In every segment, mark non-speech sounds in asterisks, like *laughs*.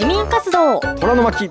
市民活動。虎の巻。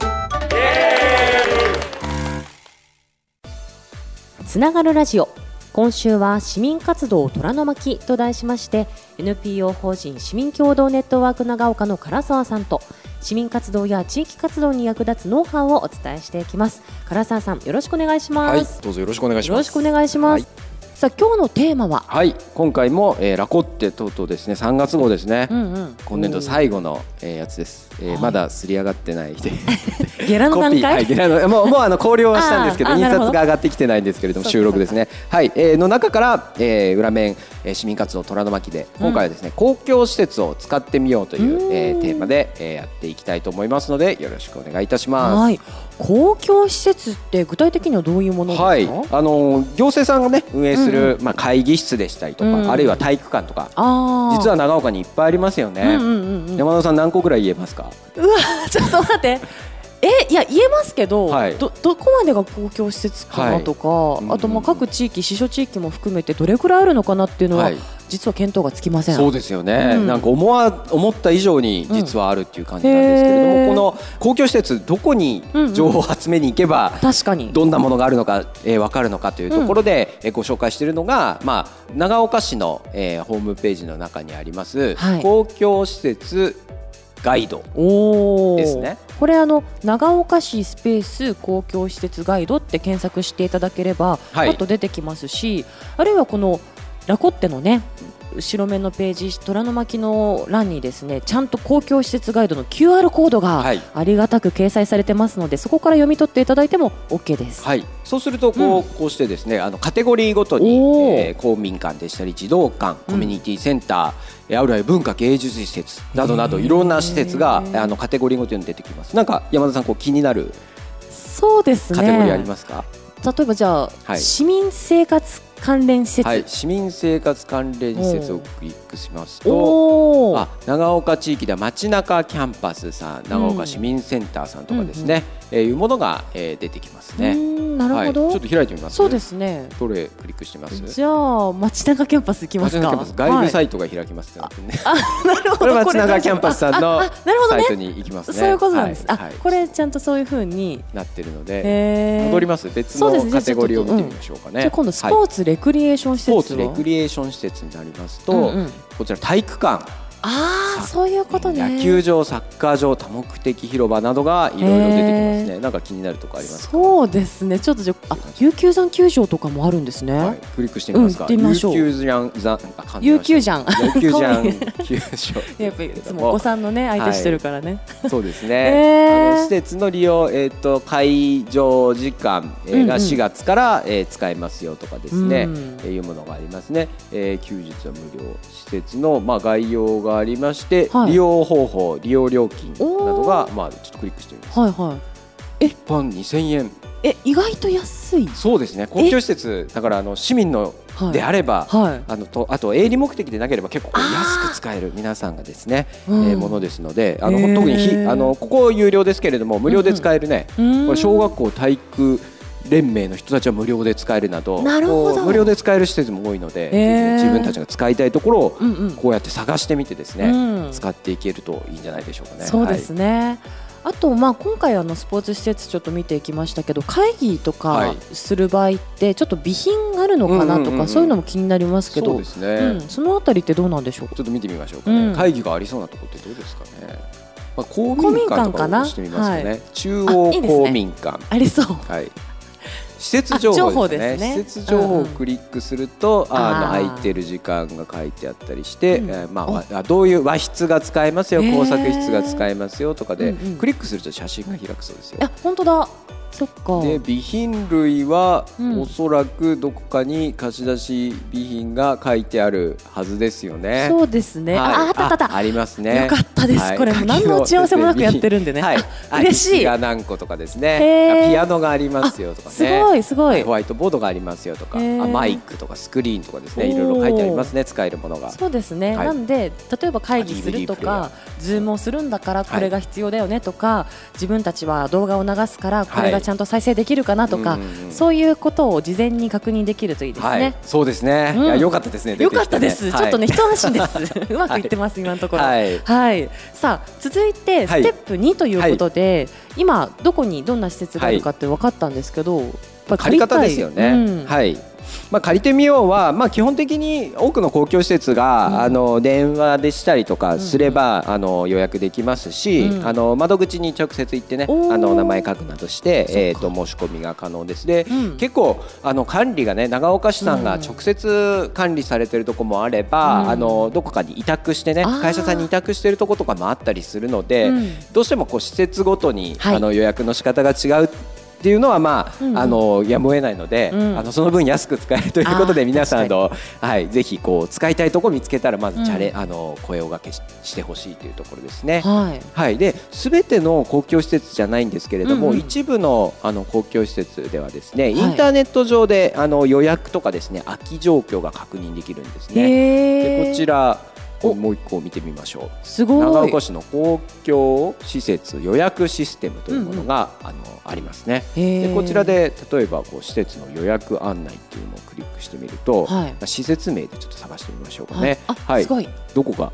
つながるラジオ。今週は市民活動虎の巻と題しまして NPO 法人市民共同ネットワーク長岡の唐沢さんと市民活動や地域活動に役立つノウハウをお伝えしていきます。唐沢さんよろしくお願いします、はいどうぞよろしくお願いします。よろしくお願いします、はい。さあ今日のテーマは？はい今回も、えー、ラコッテとうとうですね3月号ですね、うんうん。今年度最後の、えー、やつです、えーはい。まだすり上がってないで *laughs* ゲラの段階？いゲラの *laughs* もうもうあの考慮はしたんですけど印刷が上がってきてないんですけれども収録ですね。はい、えー、の中から、えー、裏面、えー、市民活動虎の巻で今回はですね、公共施設を使ってみようという、えー、テーマで、えー、やっていきたいと思いますのでよろしくお願いいたします。はい。公共施設って具体的にはどういうものですか、はい、あの行政さんがね運営する、まあ会議室でしたりとか、うんあるいは体育館とか、実は長岡にいっぱいありますよね。うんうんうんうん。山田さん何個ぐらい言えますか？うわちょっと待って。えいや言えますけど、はい。どどこまでが公共施設かなとか、うんあとまあ各地域、支所地域も含めてどれくらいあるのかなっていうのは、はい、実は見当がつきません。そうですよね、うん。なんか思わ思った以上に実はあるっていう感じなんですけれども、うん。この公共施設どこに情報を集めに行けば、確かに。どんなものがあるのか、えー、分かるのかというところで、えーご紹介しているのが、まあ、長岡市の、えー、ホームページの中にあります、はい。公共施設ガイドですね。これあの長岡市スペース公共施設ガイドって検索していただければ、はい。パッと出てきますしあるいはこのラコッテのね後ろ面のページ虎の巻の欄にですねちゃんと公共施設ガイドの QR コードがはい。ありがたく掲載されてますのでそこから読み取っていただいても OK です。はい、そうするとこう,、こうしてですねあのカテゴリーごとに、えー公民館でしたり児童館コミュニティセンターあるいは文化芸術施設などなどいろんな施設があのカテゴリーごとに出てきます。なんか山田さんこう気になるそうですね。カテゴリーありますか、例えばじゃあ、はい。市民生活関連施設、はい、市民生活関連施設をクしますとあ長岡地域では街中キャンパスさん長岡市民センターさんとかですね、えーいうものが、えー出てきますね。んなるほど、はい、ちょっと開いてみます？そうですね。どれクリックしてます？じゃあ街中キャンパス行きますか？街中キャンパス外部サイイトが開きますね。ト、*laughs* なるほどこれ街中キャンパスさんのああなるほどね。サイトに行きますね。そういうことなんです、はい。はい。あこれちゃんとそういうふうに。なってるので、戻ります。別のカテゴリーを見てみましょうかね。じゃあ今度スポはいーツ、レクリエーション施設スポーツレはクリエーション施設になりますと、うんうんこちら体育館、ああそういうことね。野球場、サッカー場、多目的広場などがいろいろ出てきますね。なんか気になるとこありますか？そうですね。ちょっとじゃああ琉球山球場とかもあるんですね、はい、クリックしてみますか？うん琉球じゃん、ざ、あ噛んで琉球じゃん琉球じゃん可愛い *laughs* 球場。*laughs* やっぱりいつもお子さんのね相手してるからね、そうですね。*laughs* へー。あの施設の利用、えっ、と会場時間、えーうんうん。が4月から、えー使えますよとかですね、うん。えーいうものがありますね。えー休日は無料。施設のまあ概要がありまして、はい。利用方法、利用料金などがおまあちょっとクリックしてみます。はいはい。一般2000円。え意外と安い？そうですね。公共施設だからあの市民のはい。であれば。はい。あのとあと営利目的でなければ結構安く使える皆さんがですね、うん。えーものですのであの特にひあのここ有料ですけれども無料で使えるね、うん。これ小学校体育連盟の人たちは無料で使えるなどなるほど。無料で使える施設も多いので、へー。自分たちが使いたいところをうんうん。こうやって探してみてですね、うん。使っていけるといいんじゃないでしょうかね。そうですね、あとまあ今回あのスポーツ施設ちょっと見ていきましたけど会議とかはい。する場合ってちょっと備品あるのかなとうんうんうんうん。かそういうのも気になりますけど。そうですね、うん、そのあたりってどうなんでしょうか？ちょっと見てみましょうかね、うん。会議がありそうなところってどうですかね。まあ、公公民民館館かなとかしてみますかね、は中あ央いいですね。公民館ありそう。はい。施設情報ですね。ね。施設情報をクリックすると、あのあー。空いてる時間が書いてあったりして、うん。えーまあどういう和室が使えますよ工作室が使えますよとかで、うんうん。クリックすると写真が開くそうですよ。あ。本当だそっか。で備品類は、うん。おそらくどこかに貸し出し備品が書いてあるはずですよね。そうですね、はい。ああったあったありますね。よかったですはい。これもう何の打ち合わせもなくやってるんでね。*laughs* はい。あ嬉しい。が何個とかですへね。ーピアノがありますよとかね。すごいすごい。ホワイトボードがありますよとか、あマイクとかスクリーンとかですね。いろいろ書いてありますね。使えるものが。そうですね、はい。なんで例えば会議するとかズームをするんだからこれが必要だよねとか、自分たちは動画を流すからこれがちゃんと再生できるかなとか、うんそういうことを事前に確認できるといいですね。はい、そうですね。うん良かったですね。よかったです、ちょっとね、はい一安心です。*laughs* うまくいってます、今のところ。はいはい、さあ、続いてスはいテップ2ということで、今どこにどんな施設があるかって分かったんですけど。やっぱ借り方ですよね。うんはい。まあ、借りてみようは、まあ、基本的に多くの公共施設が、うん。あの電話でしたりとかすれば、あの予約できますし、うん。あの窓口に直接行ってねあの名前書くなどして、えー、と申し込みが可能です。で、うん。結構あの管理がね長岡市さんがうん。直接管理されてるとこもあれば、うん。あのどこかに委託してね会社さんに委託してるとことかもあったりするので、うん。どうしてもこう施設ごとに、はい。あの予約の仕方が違うっていうのはまあ、うん。うんあのやむを得ないので、うん。あのその分安く使えるということで皆さんのはいぜひこう使いたいところ見つけたらまずチャレ、うんあの声を掛けししてほしいというところですね。はい。はい、で全ての公共施設じゃないんですけれども、うん。うん一部のあの公共施設ではですね、い。インターネット上であの予約とかですね空き状況が確認できるんですね。でこちらおもう一個見てみましょう。すごい。長岡市の公共施設予約システムというものが、あのありますね。でこちらで例えばこう施設の予約案内っていうのをクリックしてみると、はいまあ施設名でちょっと探してみましょうかはいね。あ、はいすごい。どこか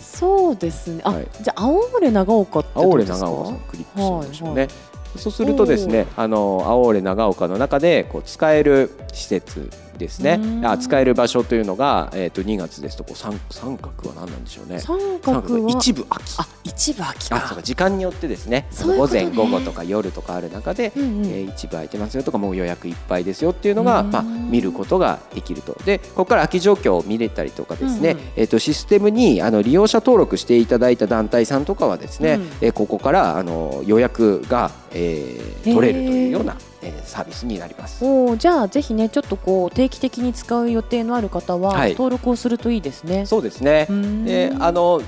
そうですね。あ、はいじゃあ青森長岡って青森どうですか？長岡さんクリックしてみましょうね。はいそうするとですね、あの青森長岡の中でこう使える施設ですね。使える場所というのがえっ、と2月ですとこう三三角は何なんでしょうね。三三角は一部空き。あ、一部空きか。あそうか時間によってですね午前午後とか夜とかある中で、うえー一部空いてますよとかもう予約いっぱいですよっていうのが、うんまあ、見ることができると。でここから空き状況を見れたりとかですね、えー、とシステムにあの利用者登録していただいた団体さんとかはですね、うん。えーここからあの予約が、えー取れるというようなへ、えーサービスになります。おーじゃあぜひねちょっとこう定期的に使う予定のある方ははい。登録をするといいですね。そうですね。であの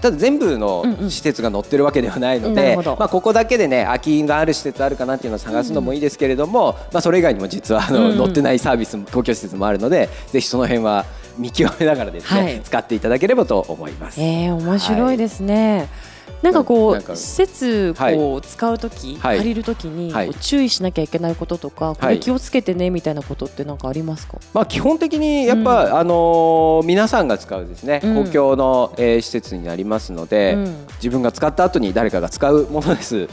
ただ全部のうんうん。施設が載ってるわけではないので、まあ、ここだけでね空きがある施設あるかなっていうのを探すのもいいですけれども、まあ、それ以外にも実はあの、うんうん。載ってないサービスも公共施設もあるのでぜひその辺は見極めながらですね、はい。使っていただければと思います。えー、面白いですね。なんかこう施設はい。こう使うとき、はい。借りるときに、はい。注意しなきゃいけないこととか、これ気をつけてねみたいなことってなんかありますか？まあ、基本的にやっぱ、あのー皆さんが使うですね、うん。公共の、えー施設になりますので、うん。自分が使った後に誰かが使うものですし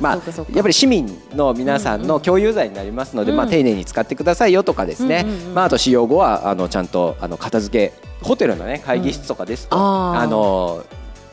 まあやっぱり市民の皆さんの共有財になりますので、うん。まあ、丁寧に使ってくださいよとかですね、うんうんうんまあ、あと使用後はあのちゃんとあの片付けホテルの、ね、会議室とかですと、うんあー。あの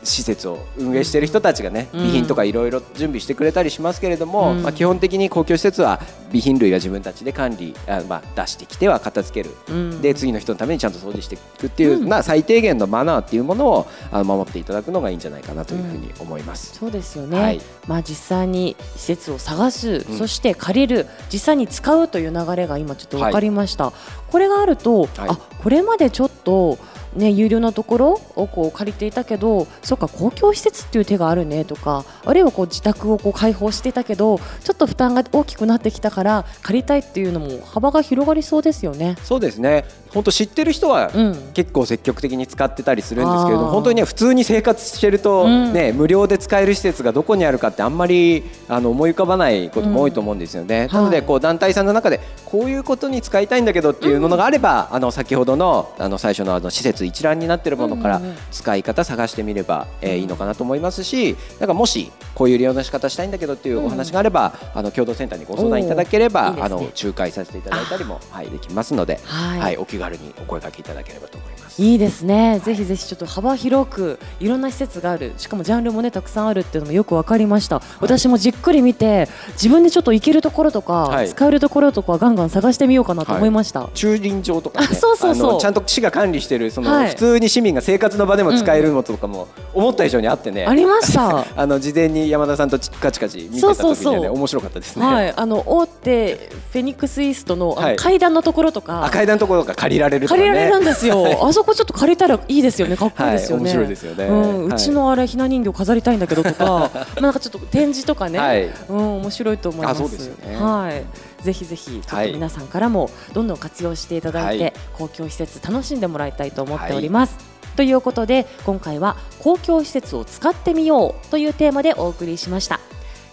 施設を運営している人たちがね、うん。備品とかいろいろ準備してくれたりしますけれども、うん。まあ、基本的に公共施設は備品類は自分たちで管理あ、まあ、出してきては片付ける。うん。で次の人のためにちゃんと掃除していくっていう、まあ、最低限のマナーっていうものをあの守っていただくのがいいんじゃないかなというふうに思います。そうですよね、はい。まあ実際に施設を探す、うん。そして借りる実際に使うという流れが今ちょっと分かりました、これがあると、あこれまでちょっとね、有料なところをこう借りていたけどそうか公共施設っていう手があるねとかあるいはこう自宅をこう開放していたけどちょっと負担が大きくなってきたから借りたいっていうのも幅が広がりそうですよね。そうですね本当知ってる人はうん。結構積極的に使ってたりするんですけれどあー。も本当にね普通に生活してると、うん。ね無料で使える施設がどこにあるかってあんまりあの思い浮かばないことも多いと思うんですよね。うんなのではいこう団体さんの中でこういうことに使いたいんだけどっていうものがあれば、あの先ほどのあの最初のあの施設一覧になってるものからうんうんうん。使い方探してみれば、えーいいのかなと思いますしなんかもしこういう利用の仕方したいんだけどっていうお話があれば、あの共同センターにご相談いただければ、ね。あの仲介させていただいたりも、はい、できますので、はい。はい、お気軽にお声掛けいただければと思います。いいですね、ぜひぜひちょっと幅広くいろんな施設がある。しかもジャンルもねたくさんあるっていうのもよくわかりました、私もじっくり見て自分でちょっと行けるところとか、はい。使えるところとかガンガン探してみようかなと思いました、駐輪場とか、ね、あそうそうそう。ちゃんと市が管理してるその、はい。普通に市民が生活の場でも使えるのとかも思った以上にあってね、ありました。*laughs* あの事前に山田さんとカチカチ見てた時にはねそうそうそう。面白かったですね。はい、あの大手フェニックスイーストの階段のところとか、あ階段のところが借りられるとかね。借りられるんですよ、*laughs* はい。あそこちょっと借りたらいいですよね、かっこいいですよね。はいよねうん、はいうちのあれひな人形飾りたいんだけどとか、*laughs* まあなんかちょっと展示とかね、はいうん面白いと思います。ねはい、ぜひぜひちょっとはい皆さんからもどんどん活用していただいて、はい公共施設楽しんでもらいたいと思っております。ということで今回は公共施設を使ってみようというテーマでお送りしました。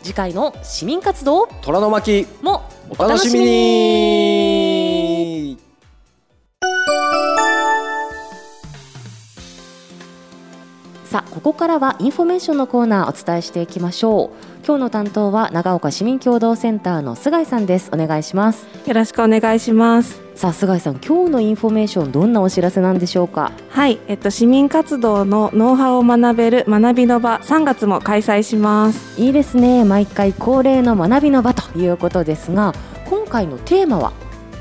次回の市民活動虎の巻もお楽しみに。さあここからはインフォメーションのコーナーお伝えしていきましょう。今日の担当は長岡市民共同センターの菅井さんです。お願いします。よろしくお願いします。さあ菅井さん今日のインフォメーションどんなお知らせなんでしょうか？はい、えっと市民活動のノウハウを学べる学びの場3月も開催します。いいですね。毎回恒例の学びの場ということですが今回のテーマは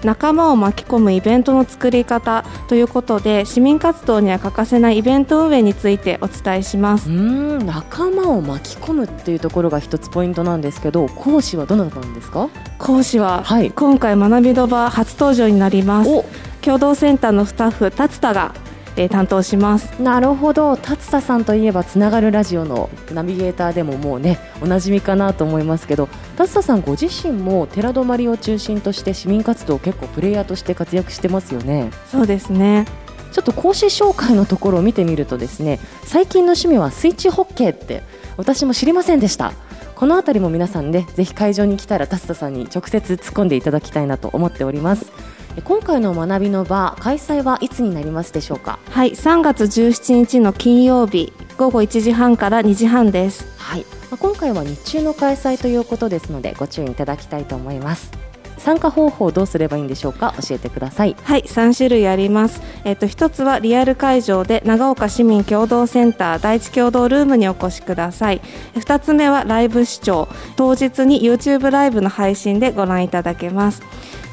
仲間を巻き込むイベントの作り方ということで市民活動には欠かせないイベント運営についてお伝えしますうー。ん仲間を巻き込むっていうところが一つポイントなんですけど講師はどなたなんですか？講師は、はい今回学びの場初登場になります。お共同センターのスタッフ達田が、えー担当します。なるほど達田さんといえばつながるラジオのナビゲーターでももうねおなじみかなと思いますけど達田さんご自身も寺泊を中心として市民活動結構プレイヤーとして活躍してますよねそうですね。ちょっと講師紹介のところを見てみるとですね最近の趣味はスイッチホッケーって私も知りませんでしたこのあたりも皆さんねぜひ会場に来たら達田さんに直接突っ込んでいただきたいなと思っておりますえ今回の学びの場開催はいつになりますでしょうか？はい、3月17日の金曜日午後1時半から2時半です。はい、まあ今回は日中の開催ということですのでご注意いただきたいと思います参加方法どうすればいいんでしょうか？教えてくださいはい、3種類あります。えっ、と一つはリアル会場で長岡市民共同センター第一共同ルームにお越しください。二つ目はライブ視聴。当日に YouTube ライブの配信でご覧いただけます。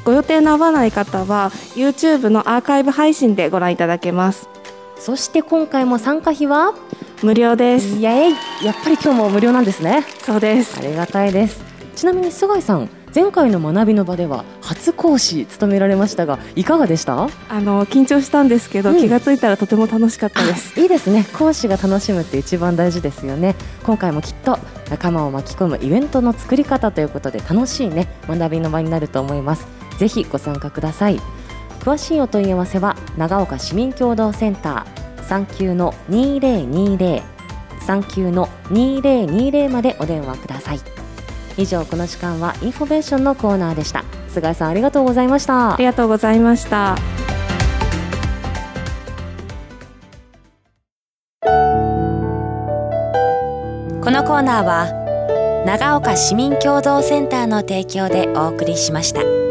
ご予定の合わない方は YouTube のアーカイブ配信でご覧いただけます。そして今回も参加費は？無料です。イエーイやっぱり今日も無料なんですねそうですあ。りがたいですちなみに菅井さん前回の学びの場では初講師務められましたがいかがでした？あの緊張したんですけど、うん。気がついたらとても楽しかったです。いいですね。講師が楽しむって一番大事ですよね。今回もきっと仲間を巻き込むイベントの作り方ということで楽しいね学びの場になると思います。ぜひご参加ください。詳しいお問い合わせは長岡市民共同センター39の2020 39の2020までお電話ください以上この時間はインフォメーションのコーナーでした菅井さんありがとうございましたありがとうございました。このコーナーは長岡市民共同センターの提供でお送りしました。